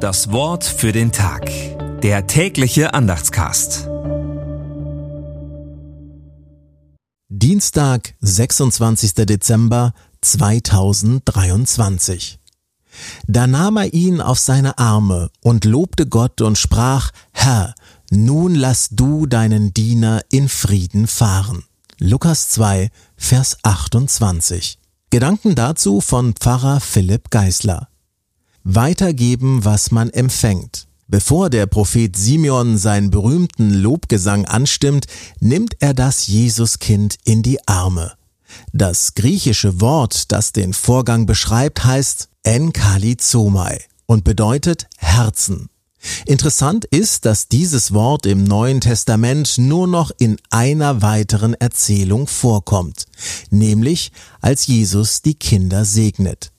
Das Wort für den Tag. Der tägliche Andachtscast. Dienstag, 26. Dezember 2023. Da nahm er ihn auf seine Arme und lobte Gott und sprach, Herr, nun lass du deinen Diener in Frieden fahren. Lukas 2, Vers 28. Gedanken dazu von Pfarrer Philipp Geisler. Weitergeben, was man empfängt. Bevor der Prophet Simeon seinen berühmten Lobgesang anstimmt, nimmt er das Jesuskind in die Arme. Das griechische Wort, das den Vorgang beschreibt, heißt Enkalizomai und bedeutet Herzen. Interessant ist, dass dieses Wort im Neuen Testament nur noch in einer weiteren Erzählung vorkommt, nämlich als Jesus die Kinder segnet.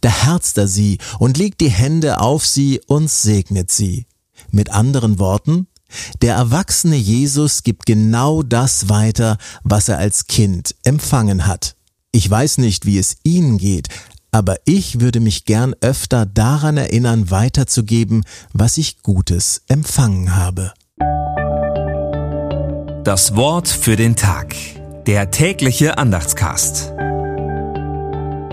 Da herzt er sie und legt die Hände auf sie und segnet sie. Mit anderen Worten, der erwachsene Jesus gibt genau das weiter, was er als Kind empfangen hat. Ich weiß nicht, wie es Ihnen geht, aber ich würde mich gern öfter daran erinnern, weiterzugeben, was ich Gutes empfangen habe. Das Wort für den Tag. Der tägliche Andachtscast.